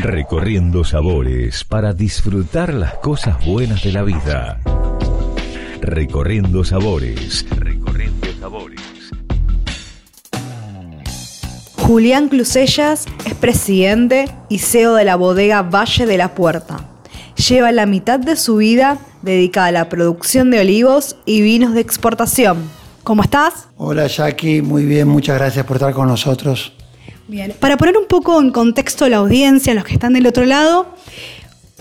Recorriendo sabores para disfrutar las cosas buenas de la vida. Recorriendo sabores. Recorriendo sabores. Julián Clusellas es presidente y CEO de la bodega Valle de la Puerta. Lleva la mitad de su vida dedicada a la producción de olivos y vinos de exportación. ¿Cómo estás? Hola Jackie, muy bien, muchas gracias por estar con nosotros. Bien, para poner un poco en contexto la audiencia, a los que están del otro lado,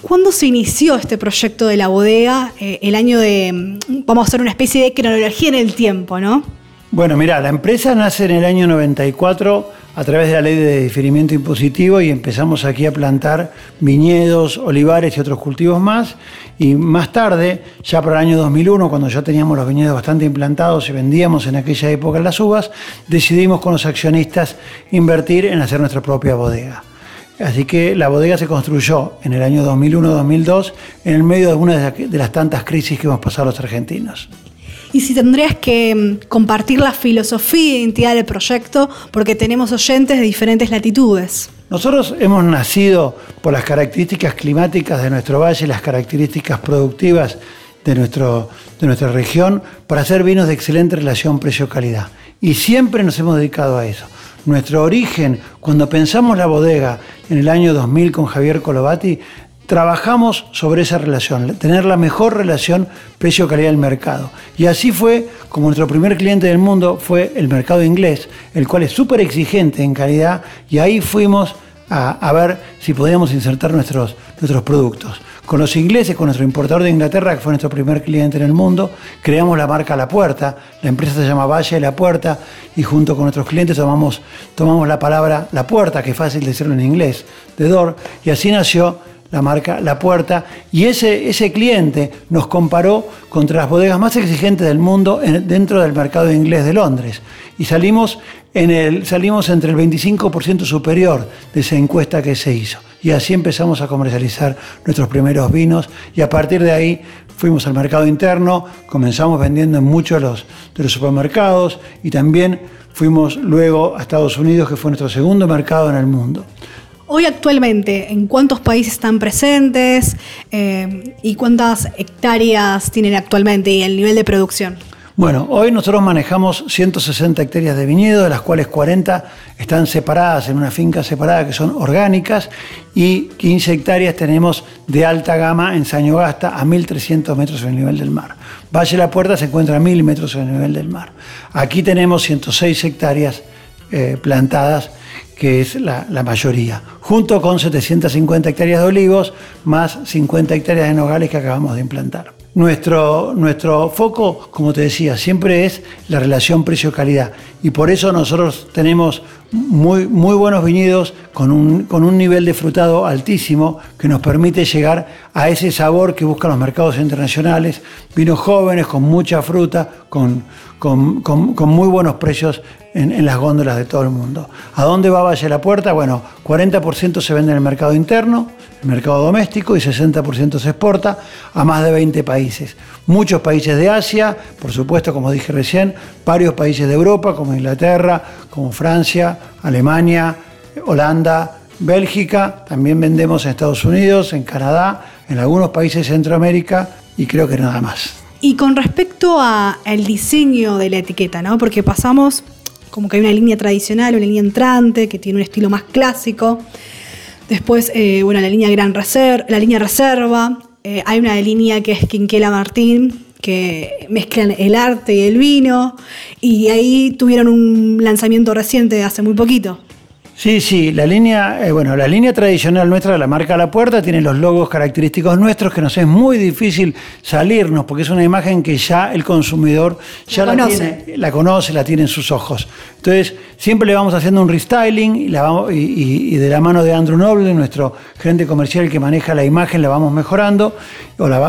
¿cuándo se inició este proyecto de la bodega? Eh, el año de, mm, vamos a hacer una especie de cronología en el tiempo, ¿no? Bueno, mira, la empresa nace en el año 94 a través de la ley de diferimiento impositivo y empezamos aquí a plantar viñedos, olivares y otros cultivos más. Y más tarde, ya para el año 2001, cuando ya teníamos los viñedos bastante implantados y vendíamos en aquella época las uvas, decidimos con los accionistas invertir en hacer nuestra propia bodega. Así que la bodega se construyó en el año 2001-2002 en el medio de una de las tantas crisis que hemos pasado los argentinos y si tendrías que mm, compartir la filosofía e identidad del proyecto, porque tenemos oyentes de diferentes latitudes. Nosotros hemos nacido por las características climáticas de nuestro valle, las características productivas de, nuestro, de nuestra región, para hacer vinos de excelente relación precio-calidad. Y siempre nos hemos dedicado a eso. Nuestro origen, cuando pensamos la bodega en el año 2000 con Javier Colovati, trabajamos sobre esa relación, tener la mejor relación precio-calidad del mercado. Y así fue como nuestro primer cliente del mundo fue el mercado inglés, el cual es súper exigente en calidad, y ahí fuimos a, ver si podíamos insertar nuestros, nuestros productos. Con los ingleses, con nuestro importador de Inglaterra, que fue nuestro primer cliente en el mundo, creamos la marca La Puerta, la empresa se llama Valle de La Puerta, y junto con nuestros clientes tomamos, tomamos la palabra La Puerta, que es fácil decirlo en inglés, de Door, y así nació la marca La Puerta, y ese, ese cliente nos comparó contra las bodegas más exigentes del mundo dentro del mercado inglés de Londres. Y salimos, en el, salimos entre el 25% superior de esa encuesta que se hizo. Y así empezamos a comercializar nuestros primeros vinos y a partir de ahí fuimos al mercado interno, comenzamos vendiendo en muchos de los, de los supermercados y también fuimos luego a Estados Unidos, que fue nuestro segundo mercado en el mundo. Hoy actualmente, ¿en cuántos países están presentes eh, y cuántas hectáreas tienen actualmente y el nivel de producción? Bueno, hoy nosotros manejamos 160 hectáreas de viñedo, de las cuales 40 están separadas en una finca separada que son orgánicas y 15 hectáreas tenemos de alta gama en Sañogasta a 1.300 metros sobre el nivel del mar. Valle la Puerta se encuentra a 1.000 metros sobre el nivel del mar. Aquí tenemos 106 hectáreas eh, plantadas que es la, mayoría, junto con 750 hectáreas de olivos, más 50 hectáreas de nogales que acabamos de implantar. Nuestro, nuestro foco, como te decía, siempre es la relación precio-calidad y por eso nosotros tenemos muy, muy buenos viñedos con un, con un nivel de frutado altísimo que nos permite llegar a ese sabor que buscan los mercados internacionales, vinos jóvenes con mucha fruta, con, con, muy buenos precios en, las góndolas de todo el mundo. ¿A dónde va Valle la Puerta? Bueno, 40% se vende en el mercado interno, el mercado doméstico, y 60% se exporta a más de 20 países. Muchos países de Asia, por supuesto, como dije recién, varios países de Europa, como Inglaterra, como Francia, Alemania, Holanda, Bélgica, también vendemos en Estados Unidos, en Canadá, en algunos países de Centroamérica y creo que nada más. Y con respecto al diseño de la etiqueta, ¿no? Porque pasamos como que hay una línea tradicional, una línea entrante que tiene un estilo más clásico. Después, eh, bueno, la línea Gran Reserva, la línea Reserva. Eh, hay una línea que es Quinquela Martín, que mezclan el arte y el vino. Y ahí tuvieron un lanzamiento reciente hace muy poquito. Sí, sí, la línea, eh, bueno, la línea tradicional nuestra la marca La Puerta tiene los logos característicos nuestros que nos es muy difícil salirnos porque es una imagen que ya el consumidor ya la, Tiene, la conoce, la tiene en sus ojos. Entonces, siempre le vamos haciendo un restyling y, y, de la mano de Andrew Noble, nuestro gerente comercial que maneja la imagen, la vamos mejorando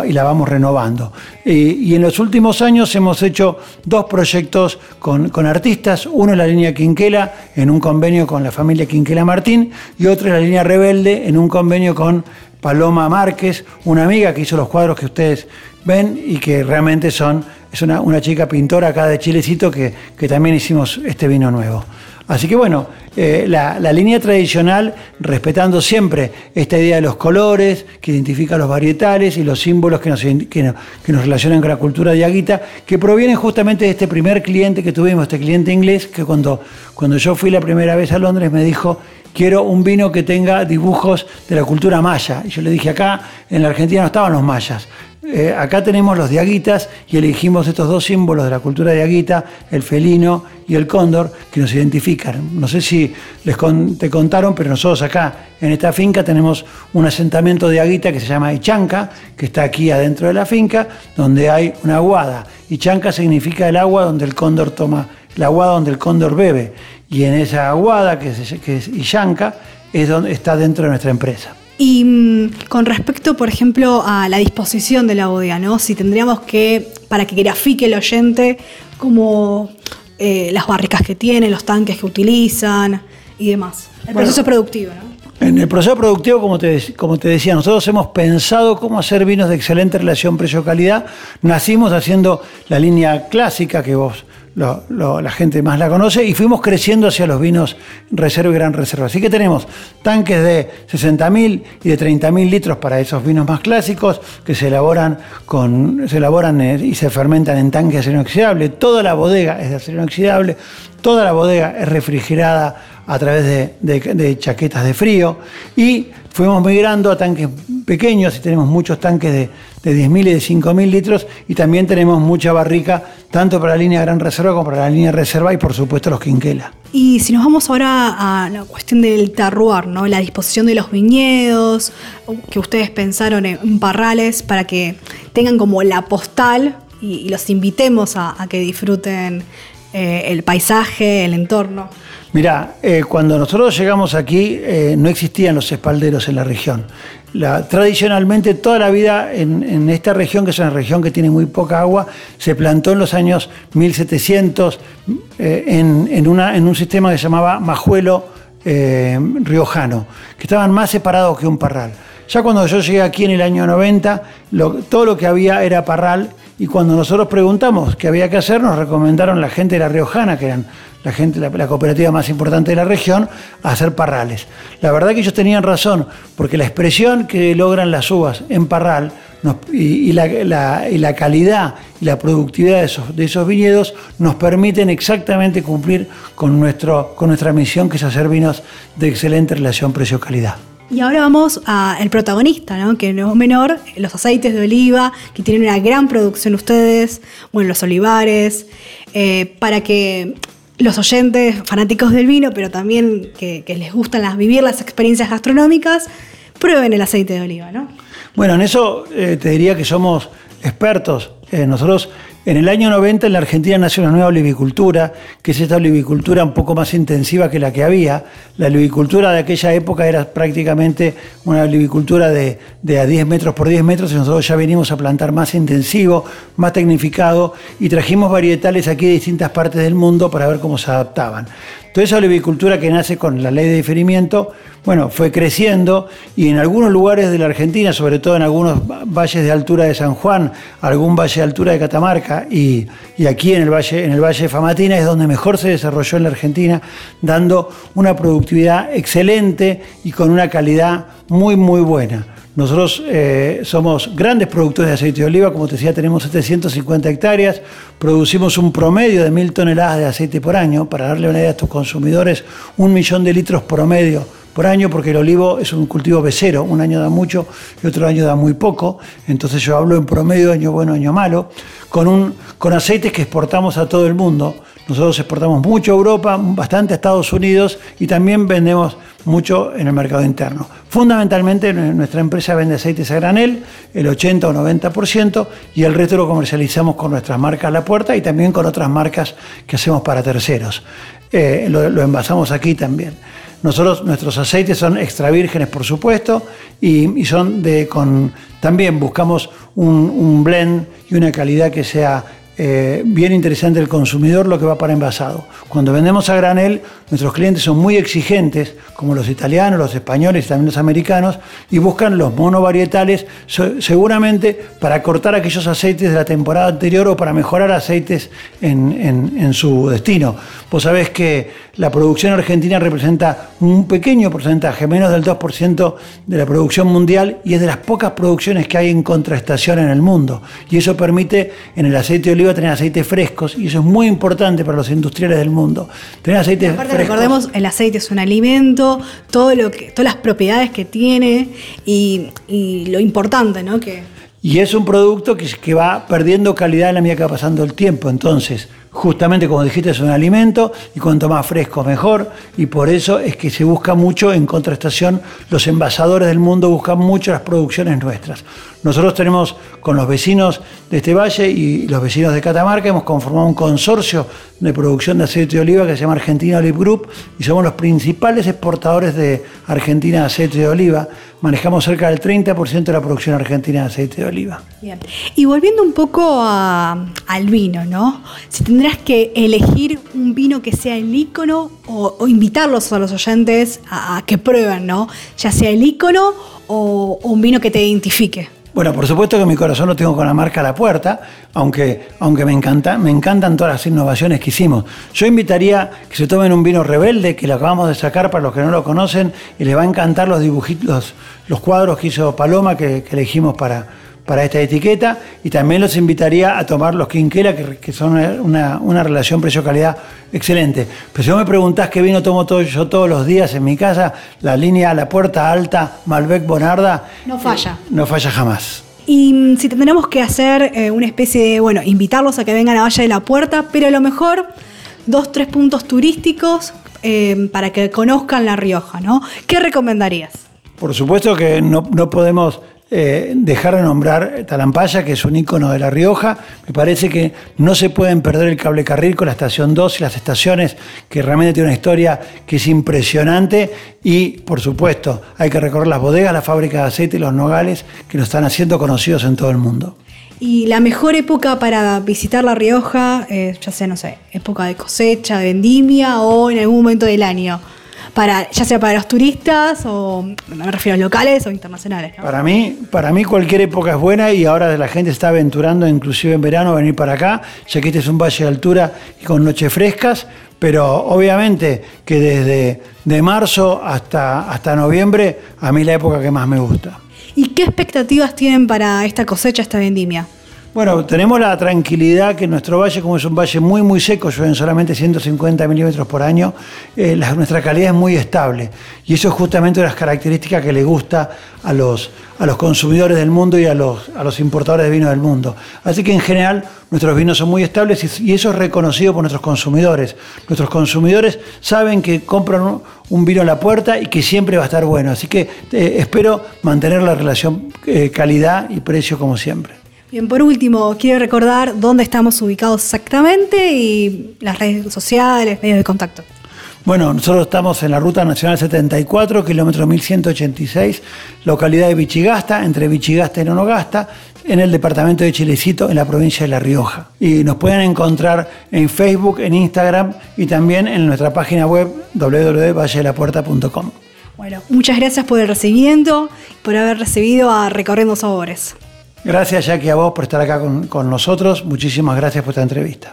y la vamos renovando. y en los últimos años hemos hecho dos proyectos con, con artistas, uno es la línea Quinquela en un convenio con la familia Quinquela Martín, y otra es la línea Rebelde en un convenio con Paloma Márquez, una amiga que hizo los cuadros que ustedes ven y que realmente son, es una, chica pintora acá de Chilecito que, que también hicimos este vino nuevo. Así que bueno, eh, la, línea tradicional, respetando siempre esta idea de los colores, que identifica los varietales y los símbolos que nos, que, nos relacionan con la cultura de Aguita, que provienen justamente de este primer cliente que tuvimos, este cliente inglés, que cuando, cuando yo fui la primera vez a Londres me dijo, quiero un vino que tenga dibujos de la cultura maya. Y yo le dije, acá en la Argentina no estaban los mayas. Eh, acá tenemos los diaguitas y elegimos estos dos símbolos de la cultura diaguita, el felino y el cóndor, que nos identifican. No sé si les te contaron, pero nosotros acá en esta finca tenemos un asentamiento diaguita que se llama Ichanca, que está aquí adentro de la finca, donde hay una aguada. Ichanca significa el agua donde el cóndor toma, la aguada donde el cóndor bebe y en esa aguada, que es, que es Illanca, es donde está dentro de nuestra empresa. Y mm, con respecto, por ejemplo, a la disposición de la bodega, ¿no? Si tendríamos que, para que grafique el oyente, como eh, las barricas que tiene, los tanques que utilizan y demás. El proceso productivo, ¿no? En el proceso productivo, como te, como te decía, nosotros hemos pensado cómo hacer vinos de excelente relación precio-calidad. Nacimos haciendo la línea clásica que vos la gente más la conoce, y fuimos creciendo hacia los vinos reserva y gran reserva. Así que tenemos tanques de 60.000 y de 30.000 litros para esos vinos más clásicos que se elaboran, con, se elaboran eh, y se fermentan en tanques de acero inoxidable. Toda la bodega es de acero inoxidable, toda la bodega es refrigerada a través de, de chaquetas de frío y fuimos migrando a tanques pequeños y tenemos muchos tanques de, de 10.000 y de 5.000 litros y también tenemos mucha barrica tanto para la línea Gran Reserva como para la línea Reserva y por supuesto los Quinquela. Y si nos vamos ahora a la cuestión del terroir, ¿no? la disposición de los viñedos, que ustedes pensaron en parrales para que tengan como la postal y, los invitemos a, que disfruten eh, el paisaje, el entorno. Mira, eh, cuando nosotros llegamos aquí eh, no existían los espalderos en la región. tradicionalmente toda la vida en, esta región, que es una región que tiene muy poca agua, se plantó en los años 1700 eh, en, un sistema que se llamaba majuelo riojano, que estaban más separados que un parral. Ya cuando yo llegué aquí en el año 90, todo lo que había era parral y cuando nosotros preguntamos qué había que hacer, nos recomendaron la gente de la Riojana, que eran la gente, la, cooperativa más importante de la región, hacer parrales. La verdad que ellos tenían razón, porque la expresión que logran las uvas en parral y, la, calidad y la productividad de esos, de esos viñedos nos permiten exactamente cumplir con, nuestro, con nuestra misión, que es hacer vinos de excelente relación precio-calidad. Y ahora vamos al protagonista, ¿no? que no es menor, los aceites de oliva, que tienen una gran producción ustedes, bueno, los olivares, eh, para que los oyentes fanáticos del vino, pero también que, les gustan las, vivir las experiencias gastronómicas, prueben el aceite de oliva, ¿no? Bueno, en eso eh, te diría que somos expertos. Eh, nosotros en el año 90 en la Argentina nació una nueva olivicultura, que es esta olivicultura un poco más intensiva que la que había. La olivicultura de aquella época era prácticamente una olivicultura de, a 10 metros por 10 metros y nosotros ya venimos a plantar más intensivo, más tecnificado y trajimos varietales aquí de distintas partes del mundo para ver cómo se adaptaban. Toda esa olivicultura que nace con la ley de diferimiento, bueno, fue creciendo y en algunos lugares de la Argentina, sobre todo en algunos valles de altura de San Juan, algún valle de altura de Catamarca y, aquí en el, valle, en el Valle de Famatina es donde mejor se desarrolló en la Argentina, dando una productividad excelente y con una calidad muy, muy buena. Nosotros eh, somos grandes productores de aceite de oliva, como te decía, tenemos 750 hectáreas, producimos un promedio de mil toneladas de aceite por año, para darle una idea a estos consumidores, un millón de litros promedio por año, porque el olivo es un cultivo becero, un año da mucho y otro año da muy poco, entonces yo hablo en promedio año bueno, año malo, con, un, con aceites que exportamos a todo el mundo. Nosotros exportamos mucho a Europa, bastante a Estados Unidos y también vendemos mucho en el mercado interno. Fundamentalmente nuestra empresa vende aceites a granel, el 80 o 90%, y el resto lo comercializamos con nuestras marcas la puerta y también con otras marcas que hacemos para terceros. Eh, lo envasamos aquí también. Nosotros, nuestros aceites son extra vírgenes, por supuesto, y, son de con. También buscamos un, blend y una calidad que sea eh, bien interesante el consumidor lo que va para envasado. Cuando vendemos a granel, nuestros clientes son muy exigentes, como los italianos, los españoles y también los americanos, y buscan los monovarietales seguramente para cortar aquellos aceites de la temporada anterior o para mejorar aceites en, en su destino. Vos sabés que la producción argentina representa un pequeño porcentaje, menos del 2% de la producción mundial, y es de las pocas producciones que hay en contraestación en el mundo. Y eso permite en el aceite de oliva tener aceites frescos y eso es muy importante para los industriales del mundo. Tener aceites Aparte, recordemos, el aceite es un alimento, todo lo que, todas las propiedades que tiene y, lo importante, ¿no? Que... Y es un producto que, que va perdiendo calidad en la medida que va pasando el tiempo. Entonces, justamente como dijiste es un alimento y cuanto más fresco mejor y por eso es que se busca mucho en contrastación los envasadores del mundo buscan mucho las producciones nuestras nosotros tenemos con los vecinos de este valle y los vecinos de Catamarca, hemos conformado un consorcio de producción de aceite de oliva que se llama Argentina Olive Group y somos los principales exportadores de Argentina de aceite de oliva. Manejamos cerca del 30% de la producción argentina de aceite de oliva. Bien. Y volviendo un poco al vino, ¿no? Tendrás que elegir un vino que sea el ícono o, invitarlos a los oyentes a, que prueben, ¿no? Ya sea el ícono o un vino que te identifique. Bueno, por supuesto que mi corazón lo tengo con la marca La Puerta, aunque, aunque me, encanta, me encantan todas las innovaciones que hicimos. Yo invitaría que se tomen un vino rebelde, que lo acabamos de sacar para los que no lo conocen, y les va a encantar los dibujitos, los, cuadros que hizo Paloma que elegimos para, para esta etiqueta y también los invitaría a tomar los Quinquela, que, son una, relación precio-calidad excelente. Pero si vos me preguntás qué vino tomo todo, yo todos los días en mi casa, la línea La Puerta Alta, Malbec Bonarda. No falla. Eh, no falla jamás. Y mm, si tendremos que hacer eh, una especie de, bueno, invitarlos a que vengan a Valle de la Puerta, pero a lo mejor dos, tres puntos turísticos eh, para que conozcan La Rioja, ¿no? ¿Qué recomendarías? Por supuesto que no, no podemos eh, dejar de nombrar Talampaya, que es un ícono de La Rioja. Me parece que no se pueden perder el cable carril con la estación 2 y las estaciones, que realmente tiene una historia que es impresionante. Y, por supuesto, hay que recorrer las bodegas, la fábrica de aceite y los nogales, que nos están haciendo conocidos en todo el mundo. Y la mejor época para visitar La Rioja, ya sea, no sé, época de cosecha, de vendimia o en algún momento del año para, ya sea para los turistas o me refiero a locales o internacionales. Para mí, para mí cualquier época es buena y ahora la gente está aventurando, inclusive en verano, a venir para acá, ya que este es un valle de altura y con noches frescas, pero obviamente que desde de marzo hasta, hasta noviembre, a mí la época que más me gusta. ¿Y qué expectativas tienen para esta cosecha, esta vendimia? Bueno, tenemos la tranquilidad que nuestro valle, como es un valle muy, muy seco, llueven solamente 150 milímetros por año, eh, nuestra calidad es muy estable. Y eso es justamente una de las características que le gusta a los, a los consumidores del mundo y a los, a los importadores de vino del mundo. Así que en general nuestros vinos son muy estables y, eso es reconocido por nuestros consumidores. Nuestros consumidores saben que compran un, vino a la puerta y que siempre va a estar bueno. Así que eh, espero mantener la relación eh, calidad y precio como siempre. Bien, por último, quiero recordar dónde estamos ubicados exactamente y las redes sociales, medios de contacto. Bueno, nosotros estamos en la Ruta Nacional 74, kilómetro 1186, localidad de Vichigasta, entre Vichigasta y Nonogasta, en el departamento de Chilecito, en la provincia de La Rioja. Y nos pueden encontrar en Facebook, en Instagram y también en nuestra página web www.valledelapuerta.com. Bueno, muchas gracias por el recibimiento, por haber recibido a Recorriendo Sabores. Gracias, Jackie, a vos por estar acá con, con nosotros. Muchísimas gracias por esta entrevista.